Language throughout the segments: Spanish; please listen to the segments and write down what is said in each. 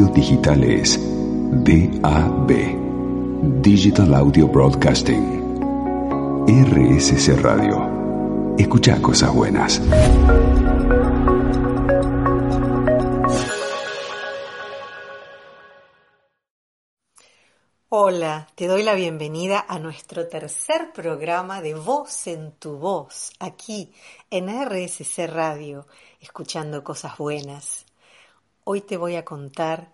radio digital DAB, Digital Audio Broadcasting. RSC Radio. Escucha cosas buenas. Hola, te doy la bienvenida a nuestro tercer programa de Voz en tu Voz, aquí en RSC Radio, escuchando cosas buenas. Hoy te voy a contar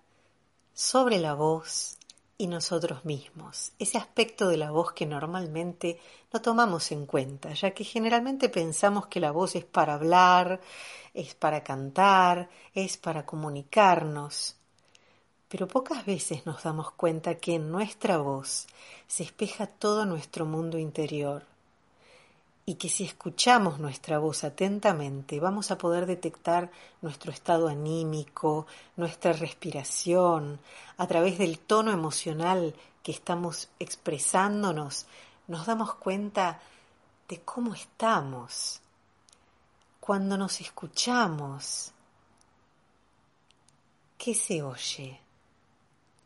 sobre la voz y nosotros mismos, ese aspecto de la voz que normalmente no tomamos en cuenta, ya que generalmente pensamos que la voz es para hablar, es para cantar, es para comunicarnos, pero pocas veces nos damos cuenta que en nuestra voz se espeja todo nuestro mundo interior y que si escuchamos nuestra voz atentamente vamos a poder detectar nuestro estado anímico, nuestra respiración, a través del tono emocional que estamos expresándonos, nos damos cuenta de cómo estamos. Cuando nos escuchamos, ¿qué se oye?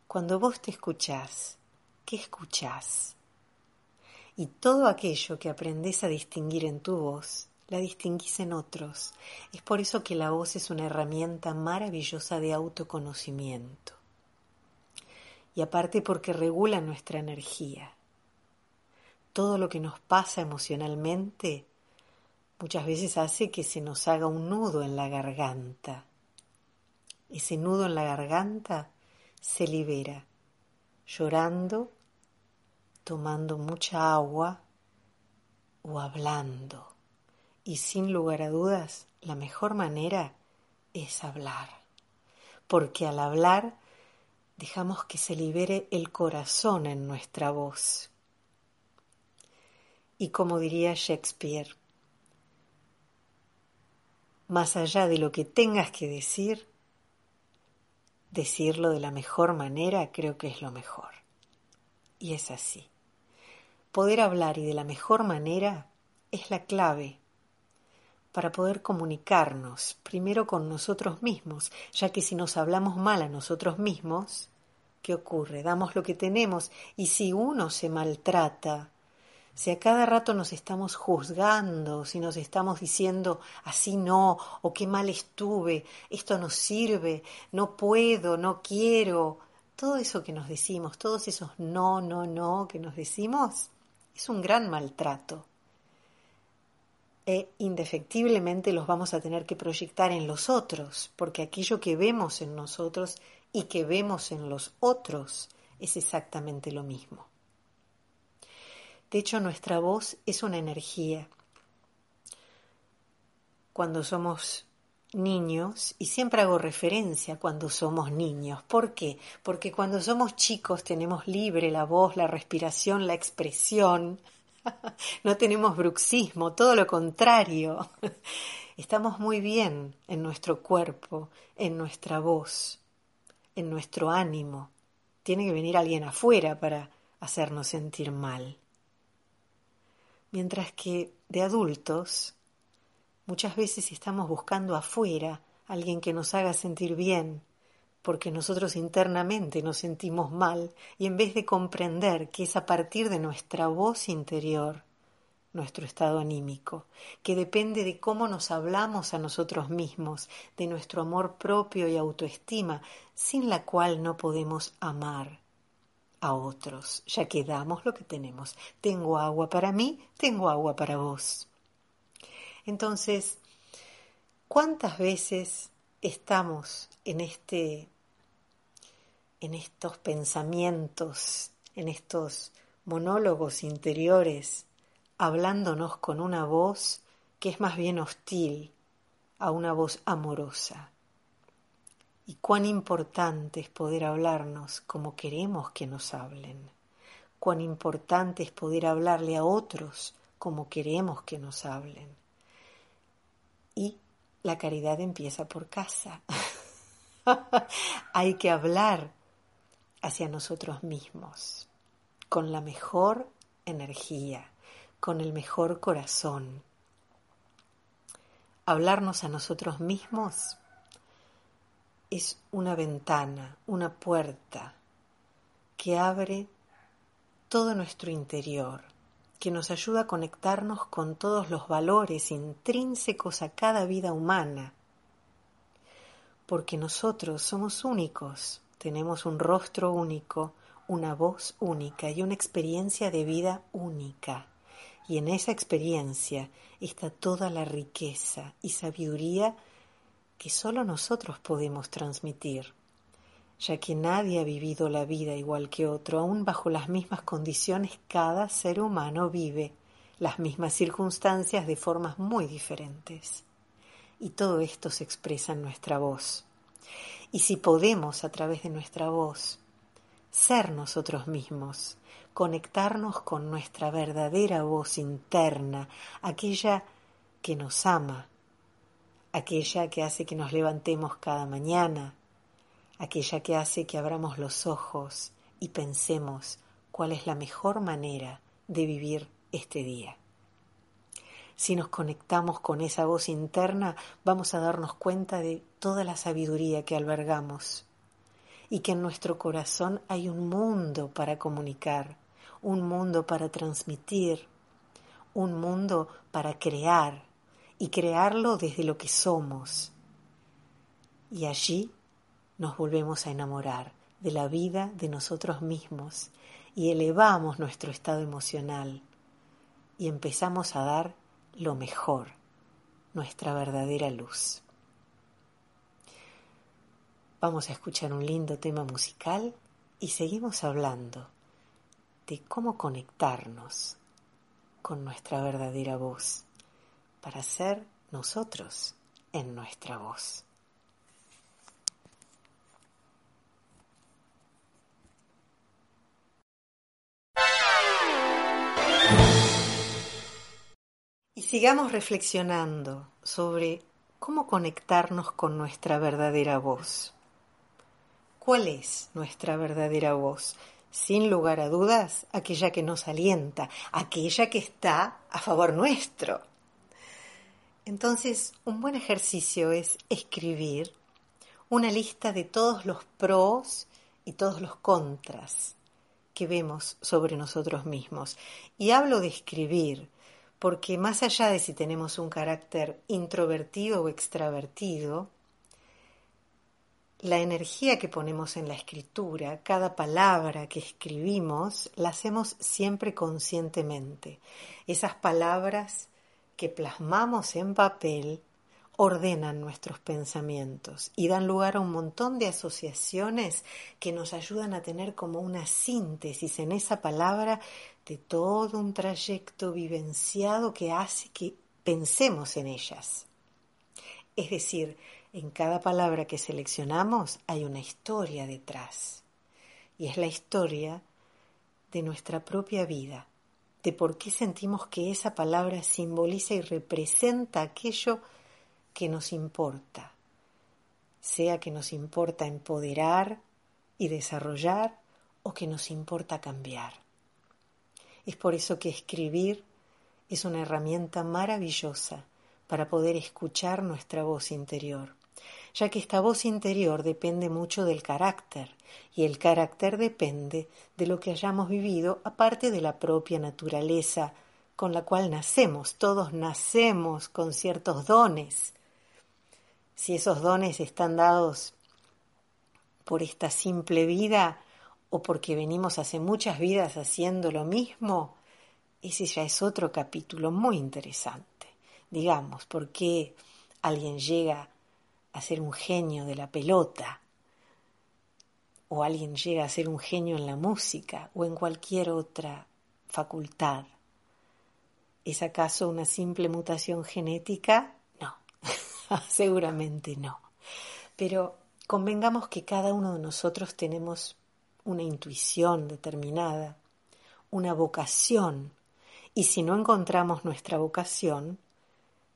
Cuando vos te escuchás, ¿qué escuchás? Y todo aquello que aprendés a distinguir en tu voz, la distinguís en otros. Es por eso que la voz es una herramienta maravillosa de autoconocimiento. Y aparte porque regula nuestra energía. Todo lo que nos pasa emocionalmente muchas veces hace que se nos haga un nudo en la garganta. Ese nudo en la garganta se libera, llorando, tomando mucha agua o hablando. Y sin lugar a dudas, la mejor manera es hablar, porque al hablar dejamos que se libere el corazón en nuestra voz. Y como diría Shakespeare, más allá de lo que tengas que decir, decirlo de la mejor manera creo que es lo mejor. Y es así. Poder hablar y de la mejor manera es la clave para poder comunicarnos primero con nosotros mismos, ya que si nos hablamos mal a nosotros mismos, ¿qué ocurre? Damos lo que tenemos y si uno se maltrata, si a cada rato nos estamos juzgando, si nos estamos diciendo así no, o qué mal estuve, esto no sirve, no puedo, no quiero, todo eso que nos decimos, todos esos no, no, no que nos decimos, es un gran maltrato. E indefectiblemente los vamos a tener que proyectar en los otros, porque aquello que vemos en nosotros y que vemos en los otros es exactamente lo mismo. De hecho, nuestra voz es una energía. Cuando somos niños, y siempre hago referencia cuando somos niños. ¿Por qué? Porque cuando somos chicos tenemos libre la voz, la respiración, la expresión. no tenemos bruxismo, todo lo contrario. Estamos muy bien en nuestro cuerpo, en nuestra voz, en nuestro ánimo. Tiene que venir alguien afuera para hacernos sentir mal. Mientras que de adultos muchas veces estamos buscando afuera alguien que nos haga sentir bien, porque nosotros internamente nos sentimos mal y en vez de comprender que es a partir de nuestra voz interior, nuestro estado anímico, que depende de cómo nos hablamos a nosotros mismos, de nuestro amor propio y autoestima, sin la cual no podemos amar a otros, ya que damos lo que tenemos. Tengo agua para mí, tengo agua para vos. Entonces, ¿cuántas veces estamos en este en estos pensamientos, en estos monólogos interiores, hablándonos con una voz que es más bien hostil a una voz amorosa? y cuán importante es poder hablarnos como queremos que nos hablen, cuán importante es poder hablarle a otros como queremos que nos hablen. La caridad empieza por casa. Hay que hablar hacia nosotros mismos, con la mejor energía, con el mejor corazón. Hablarnos a nosotros mismos es una ventana, una puerta que abre todo nuestro interior, que nos ayuda a conectarnos con todos los valores intrínsecos a cada vida humana, porque nosotros somos únicos, tenemos un rostro único, una voz única y una experiencia de vida única. Y en esa experiencia está toda la riqueza y sabiduría que solo nosotros podemos transmitir, ya que nadie ha vivido la vida igual que otro, aún bajo las mismas condiciones cada ser humano vive las mismas circunstancias de formas muy diferentes. Y todo esto se expresa en nuestra voz. Y si podemos, a través de nuestra voz, ser nosotros mismos, conectarnos con nuestra verdadera voz interna, aquella que nos ama, aquella que hace que nos levantemos cada mañana, aquella que hace que abramos los ojos y pensemos cuál es la mejor manera de vivir este día. Si nos conectamos con esa voz interna, vamos a darnos cuenta de toda la sabiduría que albergamos y que en nuestro corazón hay un mundo para comunicar, un mundo para transmitir, un mundo para crear y crearlo desde lo que somos. Y allí nos volvemos a enamorar de la vida de nosotros mismos y elevamos nuestro estado emocional y empezamos a dar lo mejor, nuestra verdadera luz. Vamos a escuchar un lindo tema musical y seguimos hablando de cómo conectarnos con nuestra verdadera voz para ser nosotros en nuestra voz. Y sigamos reflexionando sobre cómo conectarnos con nuestra verdadera voz. ¿Cuál es nuestra verdadera voz? Sin lugar a dudas, aquella que nos alienta, aquella que está a favor nuestro. Entonces, un buen ejercicio es escribir una lista de todos los pros y todos los contras que vemos sobre nosotros mismos. Y hablo de escribir, porque más allá de si tenemos un carácter introvertido o extravertido, la energía que ponemos en la escritura, cada palabra que escribimos, la hacemos siempre conscientemente. Esas palabras que plasmamos en papel ordenan nuestros pensamientos y dan lugar a un montón de asociaciones que nos ayudan a tener como una síntesis en esa palabra de todo un trayecto vivenciado que hace que pensemos en ellas. Es decir, en cada palabra que seleccionamos hay una historia detrás. Y es la historia de nuestra propia vida, de por qué sentimos que esa palabra simboliza y representa aquello que nos importa, sea que nos importa empoderar y desarrollar o que nos importa cambiar. Es por eso que escribir es una herramienta maravillosa para poder escuchar nuestra voz interior ya que esta voz interior depende mucho del carácter, y el carácter depende de lo que hayamos vivido, aparte de la propia naturaleza con la cual nacemos. Todos nacemos con ciertos dones. Si esos dones están dados por esta simple vida o porque venimos hace muchas vidas haciendo lo mismo, ese ya es otro capítulo muy interesante. Digamos, por qué alguien llega a ser un genio de la pelota, o alguien llega a ser un genio en la música o en cualquier otra facultad. ¿Es acaso una simple mutación genética? No, seguramente no. Pero convengamos que cada uno de nosotros tenemos una intuición determinada, una vocación, y si no encontramos nuestra vocación,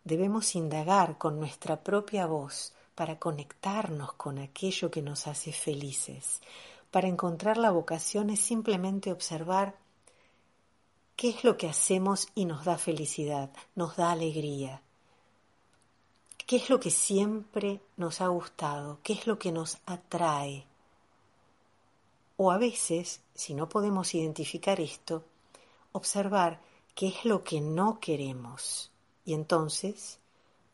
debemos indagar con nuestra propia voz para conectarnos con aquello que nos hace felices. Para encontrar la vocación es simplemente observar qué es lo que hacemos y nos da felicidad, nos da alegría. ¿Qué es lo que siempre nos ha gustado? ¿Qué es lo que nos atrae? O a veces, si no podemos identificar esto, observar qué es lo que no queremos. Y entonces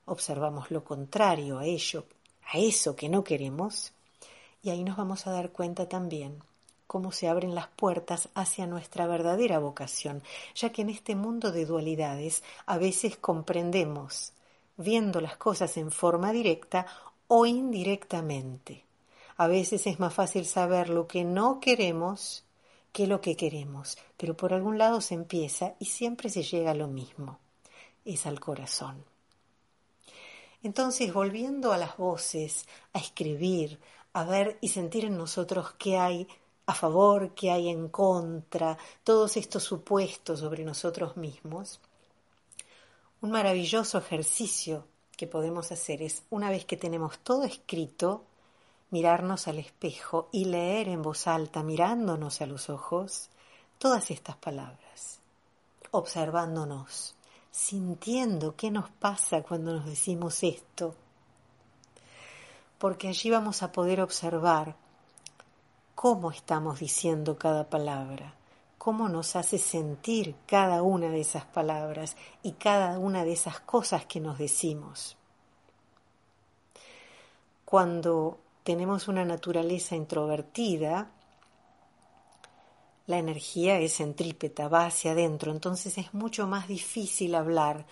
observamos lo contrario a ello, a eso que no queremos, y ahí nos vamos a dar cuenta también cómo se abren las puertas hacia nuestra verdadera vocación, ya que en este mundo de dualidades a veces comprendemos, viendo las cosas en forma directa o indirectamente. A veces es más fácil saber lo que no queremos que lo que queremos, pero por algún lado se empieza y siempre se llega a lo mismo, es al corazón. Entonces, volviendo a las voces, a escribir, a ver y sentir en nosotros qué hay a favor, qué hay en contra, todos estos supuestos sobre nosotros mismos, un maravilloso ejercicio que podemos hacer es, una vez que tenemos todo escrito, mirarnos al espejo y leer en voz alta, mirándonos a los ojos, todas estas palabras, observándonos, sintiendo qué nos pasa cuando nos decimos esto, porque allí vamos a poder observar cómo estamos diciendo cada palabra, cómo nos hace sentir cada una de esas palabras y cada una de esas cosas que nos decimos. Cuando tenemos una naturaleza introvertida, la energía es centrípeta, va hacia adentro, entonces es mucho más difícil hablar.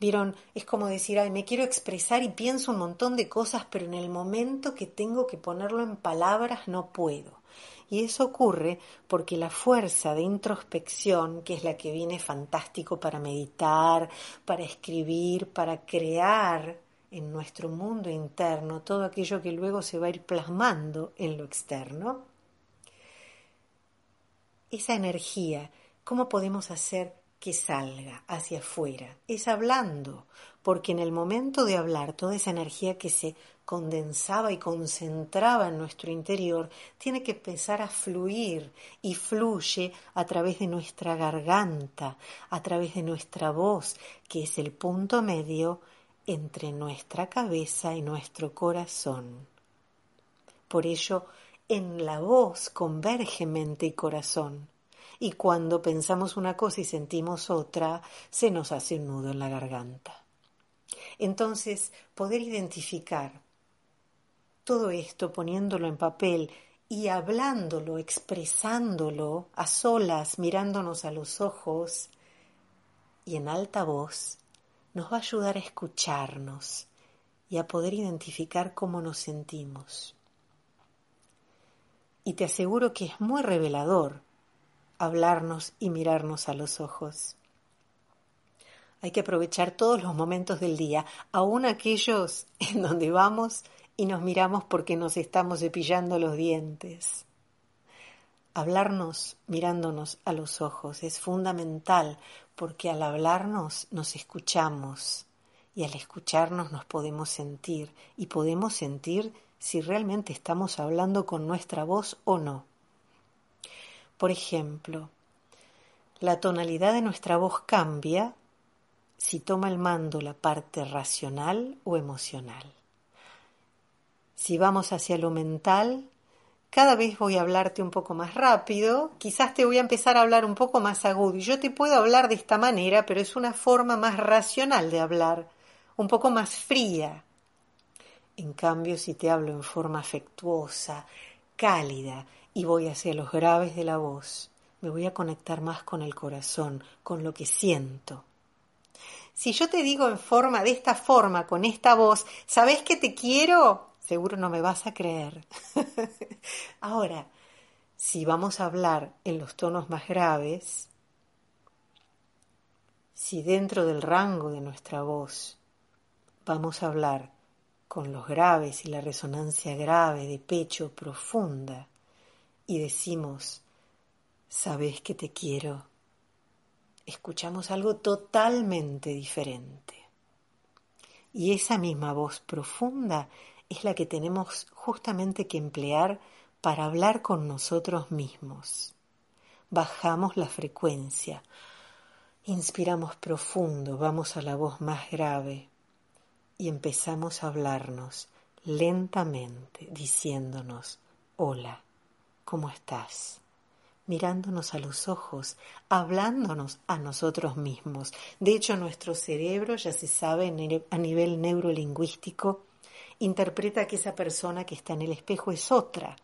Vieron, es como decir, ay, me quiero expresar y pienso un montón de cosas, pero en el momento que tengo que ponerlo en palabras no puedo. Y eso ocurre porque la fuerza de introspección, que es la que viene fantástico para meditar, para escribir, para crear en nuestro mundo interno todo aquello que luego se va a ir plasmando en lo externo, esa energía, ¿cómo podemos hacer que salga hacia afuera? Es hablando, porque en el momento de hablar, toda esa energía que se condensaba y concentraba en nuestro interior, tiene que empezar a fluir y fluye a través de nuestra garganta, a través de nuestra voz, que es el punto medio entre nuestra cabeza y nuestro corazón. Por ello, en la voz converge mente y corazón, y cuando pensamos una cosa y sentimos otra, se nos hace un nudo en la garganta. Entonces, poder identificar todo esto poniéndolo en papel y hablándolo, expresándolo a solas, mirándonos a los ojos y en alta voz, nos va a ayudar a escucharnos y a poder identificar cómo nos sentimos. Y te aseguro que es muy revelador hablarnos y mirarnos a los ojos. Hay que aprovechar todos los momentos del día, aun aquellos en donde vamos y nos miramos porque nos estamos cepillando los dientes. Hablarnos mirándonos a los ojos es fundamental porque al hablarnos nos escuchamos y al escucharnos nos podemos sentir y podemos sentir si realmente estamos hablando con nuestra voz o no. Por ejemplo, la tonalidad de nuestra voz cambia si toma el mando la parte racional o emocional. Si vamos hacia lo mental, cada vez voy a hablarte un poco más rápido, quizás te voy a empezar a hablar un poco más agudo. Y yo te puedo hablar de esta manera, pero es una forma más racional de hablar, un poco más fría. En cambio, si te hablo en forma afectuosa, cálida, y voy hacia los graves de la voz, me voy a conectar más con el corazón, con lo que siento. Si yo te digo en forma, de esta forma, con esta voz, ¿sabes que te quiero? Seguro no me vas a creer. Ahora, si vamos a hablar en los tonos más graves, si dentro del rango de nuestra voz vamos a hablar con los graves y la resonancia grave de pecho profunda y decimos, sabes que te quiero, escuchamos algo totalmente diferente. Y esa misma voz profunda es la que tenemos justamente que emplear para hablar con nosotros mismos. Bajamos la frecuencia, inspiramos profundo, vamos a la voz más grave y empezamos a hablarnos lentamente, diciéndonos, hola, ¿cómo estás? mirándonos a los ojos, hablándonos a nosotros mismos. De hecho, nuestro cerebro, ya se sabe a nivel neurolingüístico, interpreta que esa persona que está en el espejo es otra.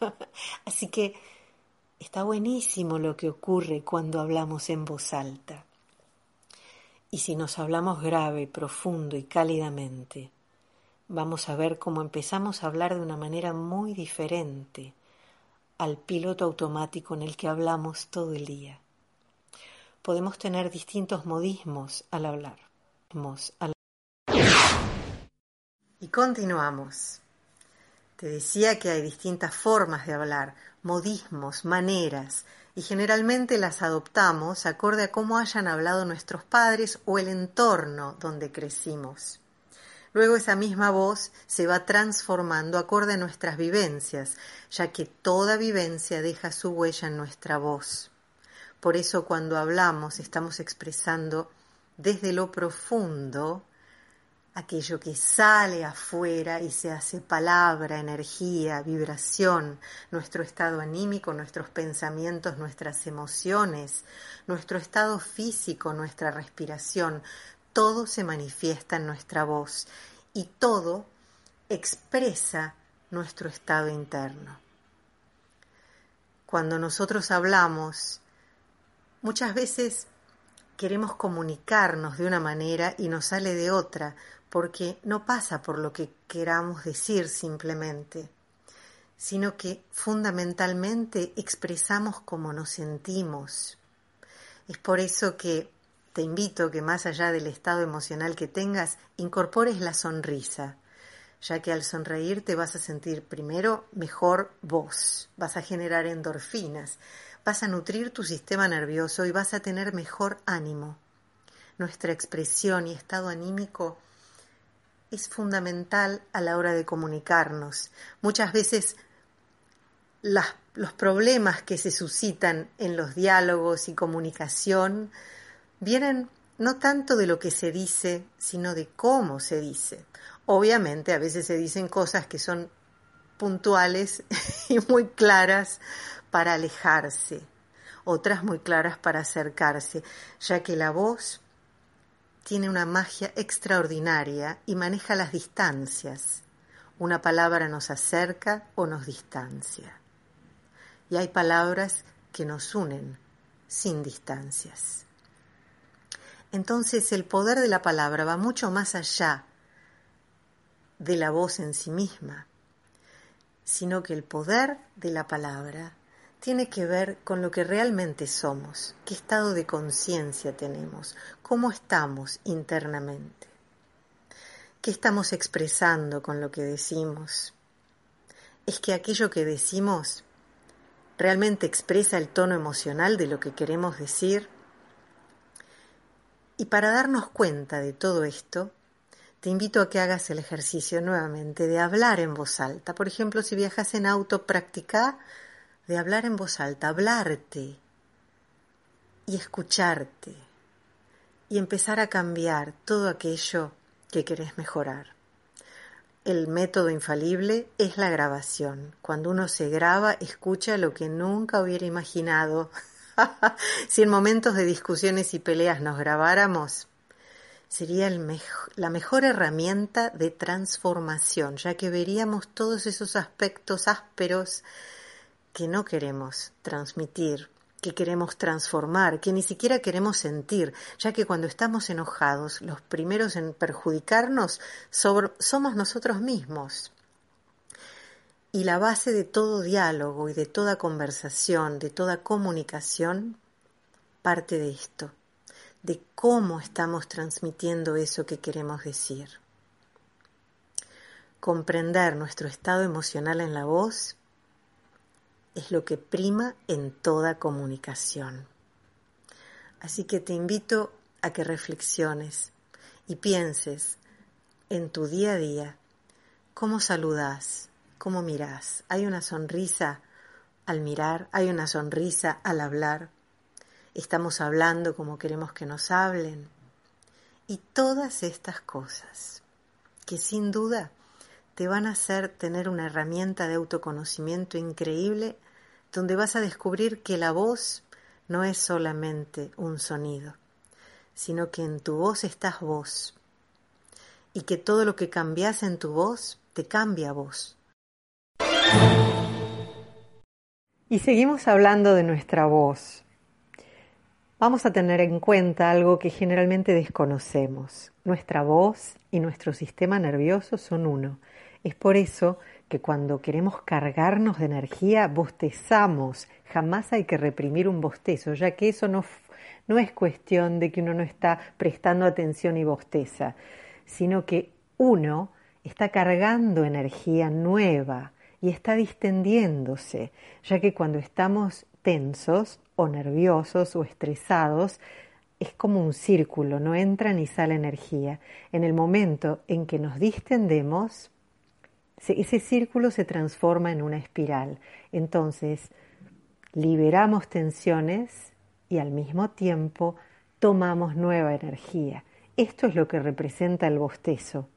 Así que está buenísimo lo que ocurre cuando hablamos en voz alta. Y si nos hablamos grave, profundo y cálidamente, vamos a ver cómo empezamos a hablar de una manera muy diferente al piloto automático en el que hablamos todo el día. Podemos tener distintos modismos al hablar. Y continuamos. Te decía que hay distintas formas de hablar, modismos, maneras, y generalmente las adoptamos acorde a cómo hayan hablado nuestros padres o el entorno donde crecimos. Luego esa misma voz se va transformando acorde a nuestras vivencias, ya que toda vivencia deja su huella en nuestra voz. Por eso cuando hablamos estamos expresando desde lo profundo aquello que sale afuera y se hace palabra, energía, vibración, nuestro estado anímico, nuestros pensamientos, nuestras emociones, nuestro estado físico, nuestra respiración, todo se manifiesta en nuestra voz y todo expresa nuestro estado interno. Cuando nosotros hablamos, muchas veces queremos comunicarnos de una manera y nos sale de otra, porque no pasa por lo que queramos decir simplemente, sino que fundamentalmente expresamos cómo nos sentimos. Es por eso que te invito que más allá del estado emocional que tengas, incorpores la sonrisa, ya que al sonreír te vas a sentir primero mejor vos, vas a generar endorfinas, vas a nutrir tu sistema nervioso y vas a tener mejor ánimo. Nuestra expresión y estado anímico es fundamental a la hora de comunicarnos. Muchas veces los problemas que se suscitan en los diálogos y comunicación vienen no tanto de lo que se dice, sino de cómo se dice. Obviamente a veces se dicen cosas que son puntuales y muy claras para alejarse, otras muy claras para acercarse, ya que la voz tiene una magia extraordinaria y maneja las distancias. Una palabra nos acerca o nos distancia. Y hay palabras que nos unen sin distancias. Entonces el poder de la palabra va mucho más allá de la voz en sí misma, sino que el poder de la palabra tiene que ver con lo que realmente somos, qué estado de conciencia tenemos, cómo estamos internamente, qué estamos expresando con lo que decimos. Es que aquello que decimos realmente expresa el tono emocional de lo que queremos decir y para darnos cuenta de todo esto, te invito a que hagas el ejercicio nuevamente de hablar en voz alta. Por ejemplo, si viajas en auto, practica de hablar en voz alta, hablarte y escucharte y empezar a cambiar todo aquello que querés mejorar. El método infalible es la grabación. Cuando uno se graba, escucha lo que nunca hubiera imaginado si en momentos de discusiones y peleas nos grabáramos, sería la mejor herramienta de transformación, ya que veríamos todos esos aspectos ásperos que no queremos transmitir, que queremos transformar, que ni siquiera queremos sentir, ya que cuando estamos enojados, los primeros en perjudicarnos somos nosotros mismos. Y la base de todo diálogo y de toda conversación, de toda comunicación, parte de esto, de cómo estamos transmitiendo eso que queremos decir. Comprender nuestro estado emocional en la voz es lo que prima en toda comunicación. Así que te invito a que reflexiones y pienses en tu día a día cómo saludas, cómo mirás. Hay una sonrisa al mirar, hay una sonrisa al hablar. Estamos hablando como queremos que nos hablen. Y todas estas cosas que sin duda te van a hacer tener una herramienta de autoconocimiento increíble donde vas a descubrir que la voz no es solamente un sonido, sino que en tu voz estás vos y que todo lo que cambias en tu voz te cambia vos. Y seguimos hablando de nuestra voz. Vamos a tener en cuenta algo que generalmente desconocemos. Nuestra voz y nuestro sistema nervioso son uno. Es por eso que cuando queremos cargarnos de energía, bostezamos. Jamás hay que reprimir un bostezo, ya que eso no, no es cuestión de que uno no está prestando atención y bosteza, sino que uno está cargando energía nueva y está distendiéndose, ya que cuando estamos tensos o nerviosos o estresados, es como un círculo, no entra ni sale energía. En el momento en que nos distendemos, ese círculo se transforma en una espiral. Entonces, liberamos tensiones y al mismo tiempo tomamos nueva energía. Esto es lo que representa el bostezo.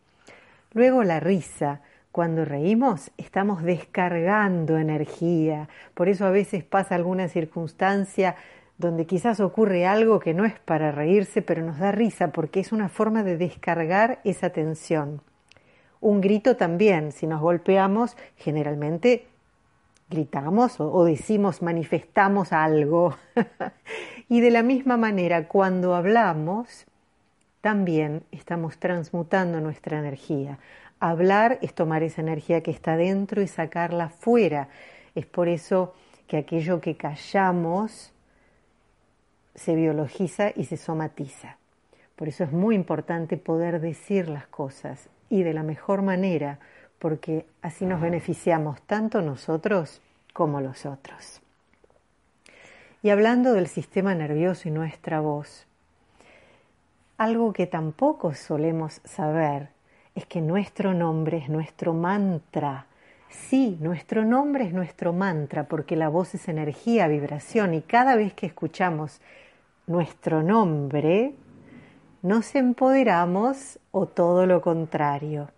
Luego la risa. Cuando reímos estamos descargando energía. Por eso a veces pasa alguna circunstancia donde quizás ocurre algo que no es para reírse, pero nos da risa porque es una forma de descargar esa tensión. Un grito también, si nos golpeamos, generalmente gritamos o, decimos, manifestamos algo. y de la misma manera, cuando hablamos, también estamos transmutando nuestra energía. Hablar es tomar esa energía que está dentro y sacarla fuera. Es por eso que aquello que callamos se biologiza y se somatiza. Por eso es muy importante poder decir las cosas y de la mejor manera, porque así nos beneficiamos tanto nosotros como los otros. Y hablando del sistema nervioso y nuestra voz, algo que tampoco solemos saber es que nuestro nombre es nuestro mantra. Sí, nuestro nombre es nuestro mantra porque la voz es energía, vibración y cada vez que escuchamos nuestro nombre, nos empoderamos o todo lo contrario.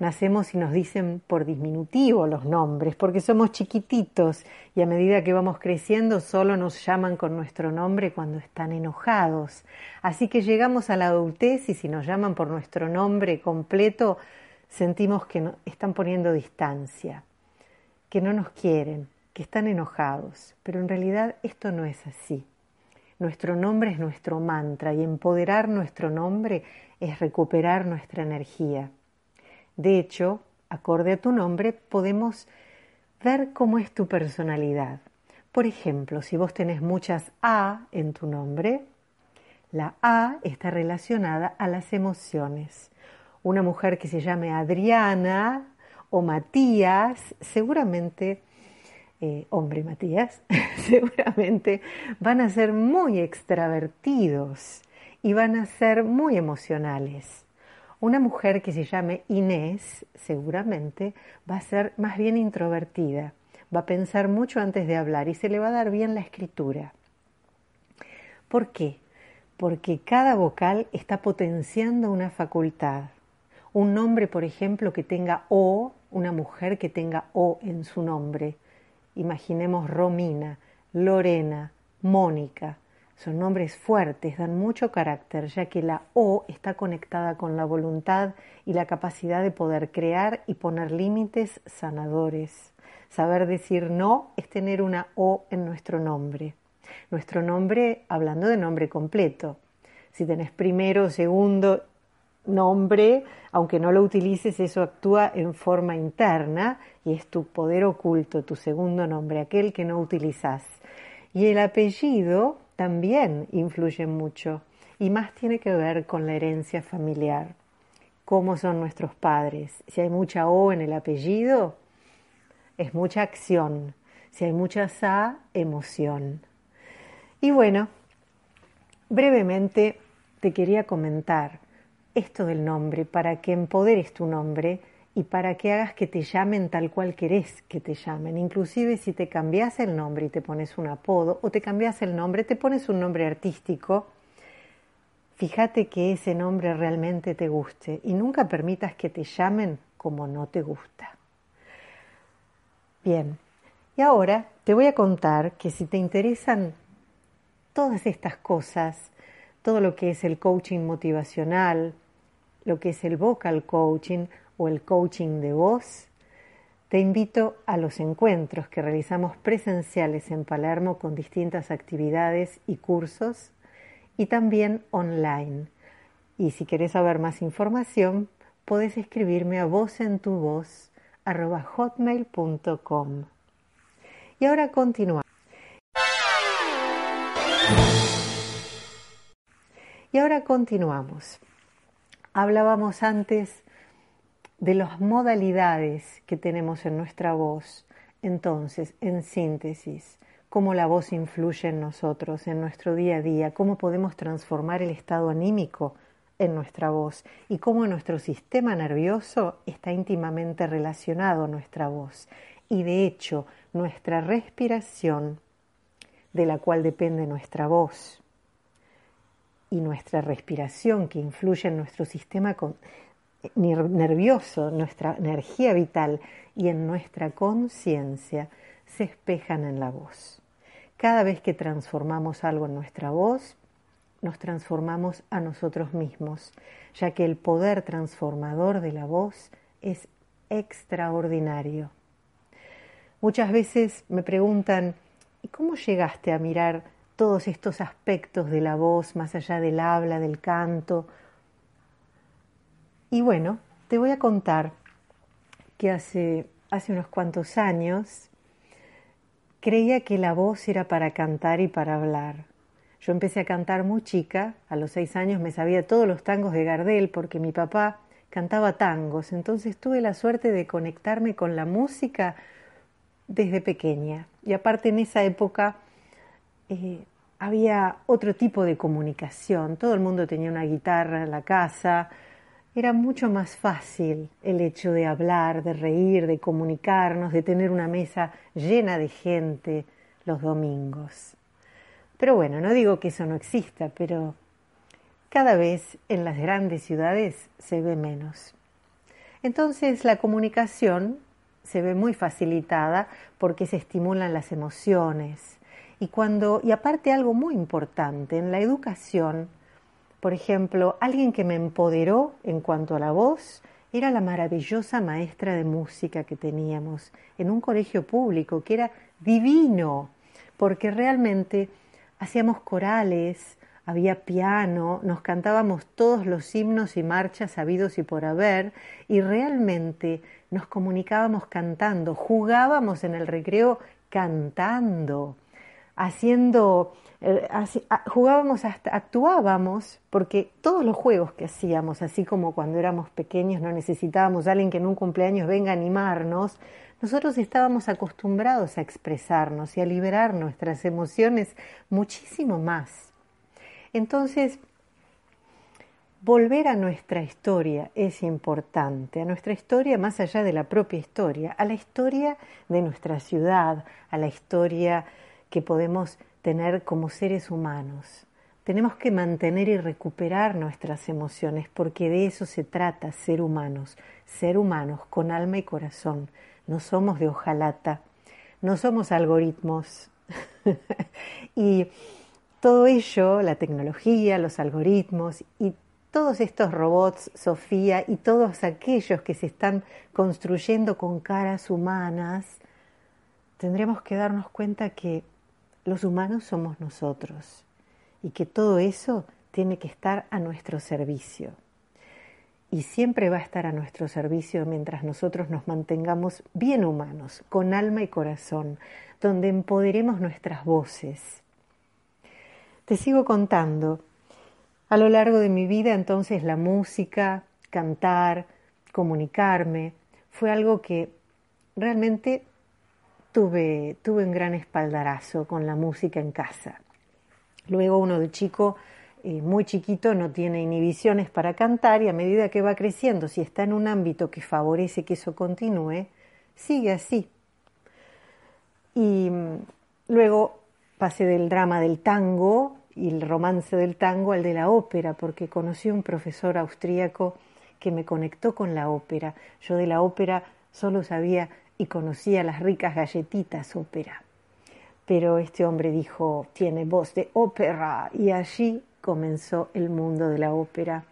Nacemos y nos dicen por disminutivo los nombres, porque somos chiquititos y a medida que vamos creciendo solo nos llaman con nuestro nombre cuando están enojados. Así que llegamos a la adultez y si nos llaman por nuestro nombre completo, sentimos que están poniendo distancia, que no nos quieren, que están enojados. Pero en realidad esto no es así. Nuestro nombre es nuestro mantra y empoderar nuestro nombre es recuperar nuestra energía. De hecho, acorde a tu nombre, podemos ver cómo es tu personalidad. Por ejemplo, si vos tenés muchas A en tu nombre, la A está relacionada a las emociones. Una mujer que se llame Adriana o Matías seguramente eh, hombre Matías, seguramente van a ser muy extravertidos y van a ser muy emocionales. Una mujer que se llame Inés seguramente va a ser más bien introvertida, va a pensar mucho antes de hablar y se le va a dar bien la escritura. ¿Por qué? Porque cada vocal está potenciando una facultad. Un nombre, por ejemplo, que tenga O, una mujer que tenga O en su nombre, Imaginemos Romina, Lorena, Mónica. Son nombres fuertes, dan mucho carácter, ya que la O está conectada con la voluntad y la capacidad de poder crear y poner límites sanadores. Saber decir no es tener una O en nuestro nombre. Nuestro nombre, hablando de nombre completo. Si tenés primero, segundo nombre, aunque no lo utilices, eso actúa en forma interna y es tu poder oculto, tu segundo nombre, aquel que no utilizas. Y el apellido también influye mucho y más tiene que ver con la herencia familiar. ¿Cómo son nuestros padres? Si hay mucha O en el apellido, es mucha acción. Si hay mucha SA, emoción. Y bueno, brevemente te quería comentar esto del nombre, para que empoderes tu nombre y para que hagas que te llamen tal cual querés que te llamen. Inclusive si te cambias el nombre y te pones un apodo o te cambias el nombre, te pones un nombre artístico, Fíjate que ese nombre realmente te guste y nunca permitas que te llamen como no te gusta. Bien, y ahora te voy a contar que si te interesan todas estas cosas, todo lo que es el coaching motivacional, lo que es el vocal coaching o el coaching de voz, te invito a los encuentros que realizamos presenciales en Palermo con distintas actividades y cursos y también online. Y si quieres saber más información, puedes escribirme a vozentuvoz.hotmail.com. Y ahora continuamos. Y ahora continuamos. Hablábamos antes de las modalidades que tenemos en nuestra voz. Entonces, en síntesis, cómo la voz influye en nosotros, en nuestro día a día, cómo podemos transformar el estado anímico en nuestra voz y cómo nuestro sistema nervioso está íntimamente relacionado a nuestra voz. Y de hecho, nuestra respiración, de la cual depende nuestra voz, y nuestra respiración, que influye en nuestro sistema nervioso, nuestra energía vital y en nuestra conciencia se espejan en la voz. Cada vez que transformamos algo en nuestra voz, nos transformamos a nosotros mismos, ya que el poder transformador de la voz es extraordinario. Muchas veces me preguntan, ¿y cómo llegaste a mirar todos estos aspectos de la voz más allá del habla, del canto y bueno, te voy a contar que hace, hace unos cuantos años creía que la voz era para cantar y para hablar. Yo empecé a cantar muy chica, a los seis años me sabía todos los tangos de Gardel porque mi papá cantaba tangos, entonces tuve la suerte de conectarme con la música desde pequeña. Y aparte en esa época eh, había otro tipo de comunicación, todo el mundo tenía una guitarra en la casa, era mucho más fácil el hecho de hablar, de reír, de comunicarnos, de tener una mesa llena de gente los domingos. Pero bueno, no digo que eso no exista, pero cada vez en las grandes ciudades se ve menos. Entonces la comunicación se ve muy facilitada porque se estimulan las emociones. Y cuando, y aparte algo muy importante, en la educación por ejemplo, alguien que me empoderó en cuanto a la voz era la maravillosa maestra de música que teníamos en un colegio público, que era divino, porque realmente hacíamos corales, había piano, nos cantábamos todos los himnos y marchas habidos y por haber, y realmente nos comunicábamos cantando, jugábamos en el recreo cantando, haciendo eh, jugábamos hasta, actuábamos, porque todos los juegos que hacíamos, así como cuando éramos pequeños no necesitábamos a alguien que en un cumpleaños venga a animarnos, nosotros estábamos acostumbrados a expresarnos y a liberar nuestras emociones muchísimo más. Entonces, volver a nuestra historia es importante, a nuestra historia más allá de la propia historia, a la historia de nuestra ciudad, a la historia que podemos tener como seres humanos. Tenemos que mantener y recuperar nuestras emociones porque de eso se trata, ser humanos, ser humanos con alma y corazón. No somos de hojalata, no somos algoritmos. y todo ello, la tecnología, los algoritmos y todos estos robots, Sofía, y todos aquellos que se están construyendo con caras humanas, tendríamos que darnos cuenta que los humanos somos nosotros y que todo eso tiene que estar a nuestro servicio. Y siempre va a estar a nuestro servicio mientras nosotros nos mantengamos bien humanos, con alma y corazón, donde empoderemos nuestras voces. Te sigo contando. A lo largo de mi vida entonces la música, cantar, comunicarme, fue algo que realmente tuve, tuve un gran espaldarazo con la música en casa. Luego uno de chico, eh, muy chiquito, no tiene inhibiciones para cantar y a medida que va creciendo, si está en un ámbito que favorece que eso continúe, sigue así. Y mm, luego pasé del drama del tango y el romance del tango al de la ópera, porque conocí un profesor austríaco que me conectó con la ópera. Yo de la ópera solo sabía y conocía las ricas galletitas ópera. Pero este hombre dijo, tiene voz de ópera, y allí comenzó el mundo de la ópera.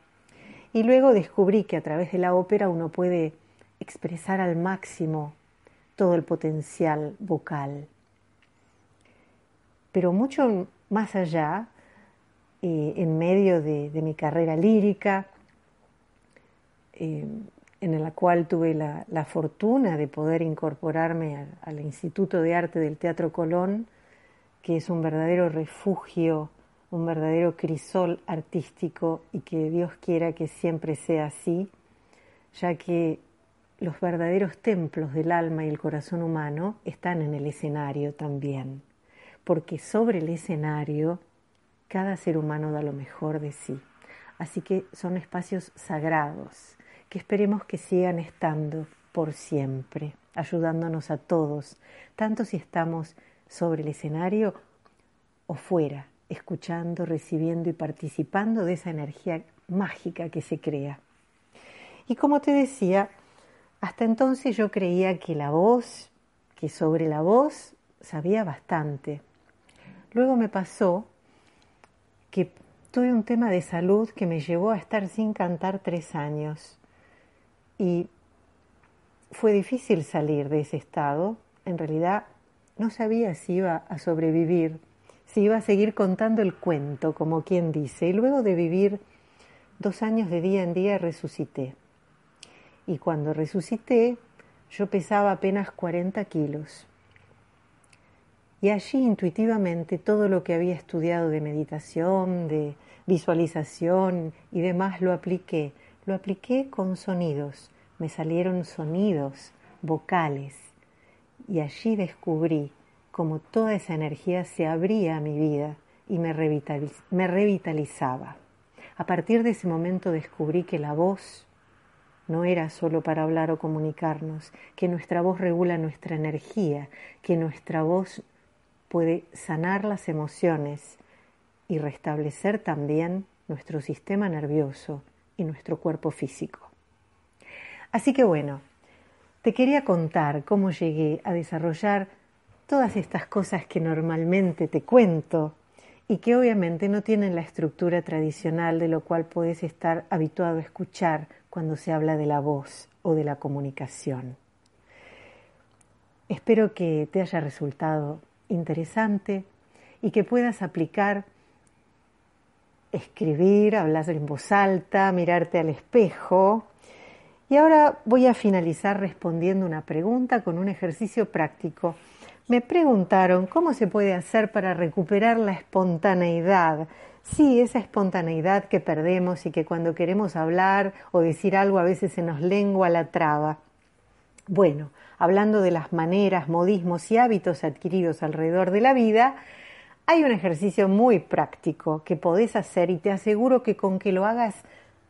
Y luego descubrí que a través de la ópera uno puede expresar al máximo todo el potencial vocal. Pero mucho más allá, eh, en medio de, mi carrera lírica, eh, en la cual tuve la, fortuna de poder incorporarme al, Instituto de Arte del Teatro Colón, que es un verdadero refugio, un verdadero crisol artístico y que Dios quiera que siempre sea así, ya que los verdaderos templos del alma y el corazón humano están en el escenario también, porque sobre el escenario cada ser humano da lo mejor de sí. Así que son espacios sagrados que esperemos que sigan estando por siempre, ayudándonos a todos, tanto si estamos sobre el escenario o fuera, escuchando, recibiendo y participando de esa energía mágica que se crea. Y como te decía, hasta entonces yo creía que la voz, que sobre la voz sabía bastante. Luego me pasó que tuve un tema de salud que me llevó a estar sin cantar tres años. Y fue difícil salir de ese estado. En realidad no sabía si iba a sobrevivir, si iba a seguir contando el cuento, como quien dice. Y luego de vivir dos años de día en día resucité. Y cuando resucité, yo pesaba apenas 40 kilos. Y allí intuitivamente todo lo que había estudiado de meditación, de visualización y demás lo apliqué. Lo apliqué con sonidos. Me salieron sonidos vocales. Y allí descubrí cómo toda esa energía se abría a mi vida y me, revitalizaba. A partir de ese momento descubrí que la voz no era solo para hablar o comunicarnos, que nuestra voz regula nuestra energía, que nuestra voz puede sanar las emociones y restablecer también nuestro sistema nervioso y nuestro cuerpo físico. Así que bueno, te quería contar cómo llegué a desarrollar todas estas cosas que normalmente te cuento y que obviamente no tienen la estructura tradicional de lo cual puedes estar habituado a escuchar cuando se habla de la voz o de la comunicación. Espero que te haya resultado interesante y que puedas aplicar escribir, hablar en voz alta, mirarte al espejo. Y ahora voy a finalizar respondiendo una pregunta con un ejercicio práctico. Me preguntaron cómo se puede hacer para recuperar la espontaneidad. Sí, esa espontaneidad que perdemos y que cuando queremos hablar o decir algo a veces se nos lengua la traba. Bueno, hablando de las maneras, modismos y hábitos adquiridos alrededor de la vida, hay un ejercicio muy práctico que podés hacer y te aseguro que con que lo hagas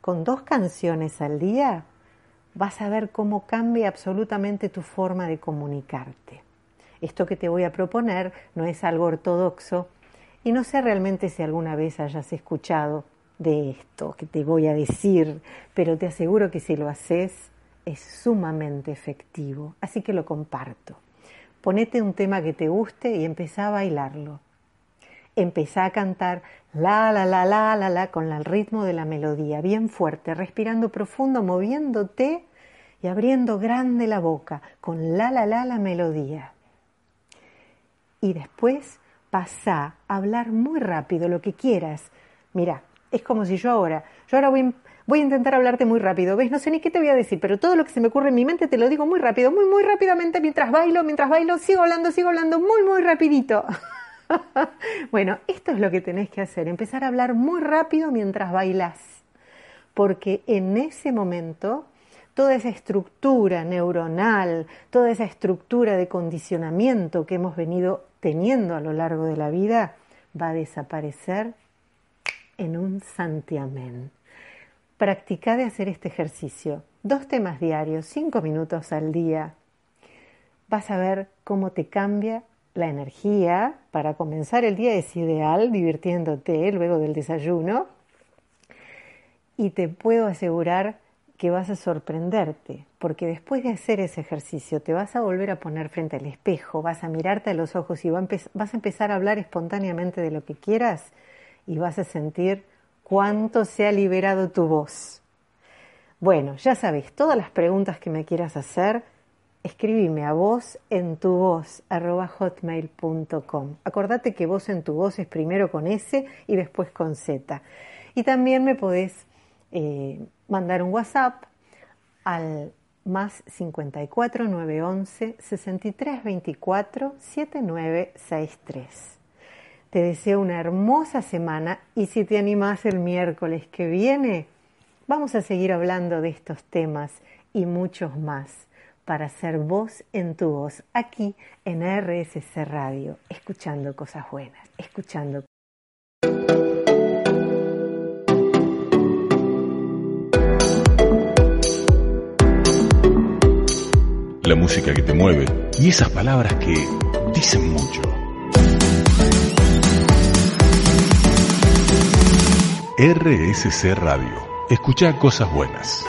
con dos canciones al día, vas a ver cómo cambia absolutamente tu forma de comunicarte. Esto que te voy a proponer no es algo ortodoxo y no sé realmente si alguna vez hayas escuchado de esto que te voy a decir, pero te aseguro que si lo haces es sumamente efectivo, así que lo comparto. Ponete un tema que te guste y empezá a bailarlo. Empezá a cantar la, la, la, la, la, la, con el ritmo de la melodía, bien fuerte, respirando profundo, moviéndote y abriendo grande la boca, con la, la, la, la melodía. Y después pasá a hablar muy rápido lo que quieras. Mira, es como si yo ahora, yo ahora voy, voy a intentar hablarte muy rápido, ¿ves? No sé ni qué te voy a decir, pero todo lo que se me ocurre en mi mente te lo digo muy rápido, muy, muy rápidamente mientras bailo, mientras bailo, sigo hablando, sigo hablando, muy, muy rapidito. bueno, esto es lo que tenés que hacer, empezar a hablar muy rápido mientras bailas, porque en ese momento toda esa estructura neuronal, toda esa estructura de condicionamiento que hemos venido teniendo a lo largo de la vida va a desaparecer en un santiamén. Practica de hacer este ejercicio. Dos temas diarios, cinco minutos al día. Vas a ver cómo te cambia la energía para comenzar el día es ideal, divirtiéndote luego del desayuno. Y te puedo asegurar que vas a sorprenderte, porque después de hacer ese ejercicio te vas a volver a poner frente al espejo, vas a mirarte a los ojos y vas a empezar a hablar espontáneamente de lo que quieras y vas a sentir cuánto se ha liberado tu voz. Bueno, ya sabes, todas las preguntas que me quieras hacer, escribime a voz en tu voz. Acordate que voz en tu voz es primero con S y después con Z. Y también me podés eh, mandar un WhatsApp al más 54 911 63 24 7963. Te deseo una hermosa semana y si te animás el miércoles que viene, vamos a seguir hablando de estos temas y muchos más para ser voz en tu voz aquí en RSC Radio, escuchando cosas buenas, escuchando. La música que te mueve y esas palabras que dicen mucho. RSC Radio. Escucha cosas buenas.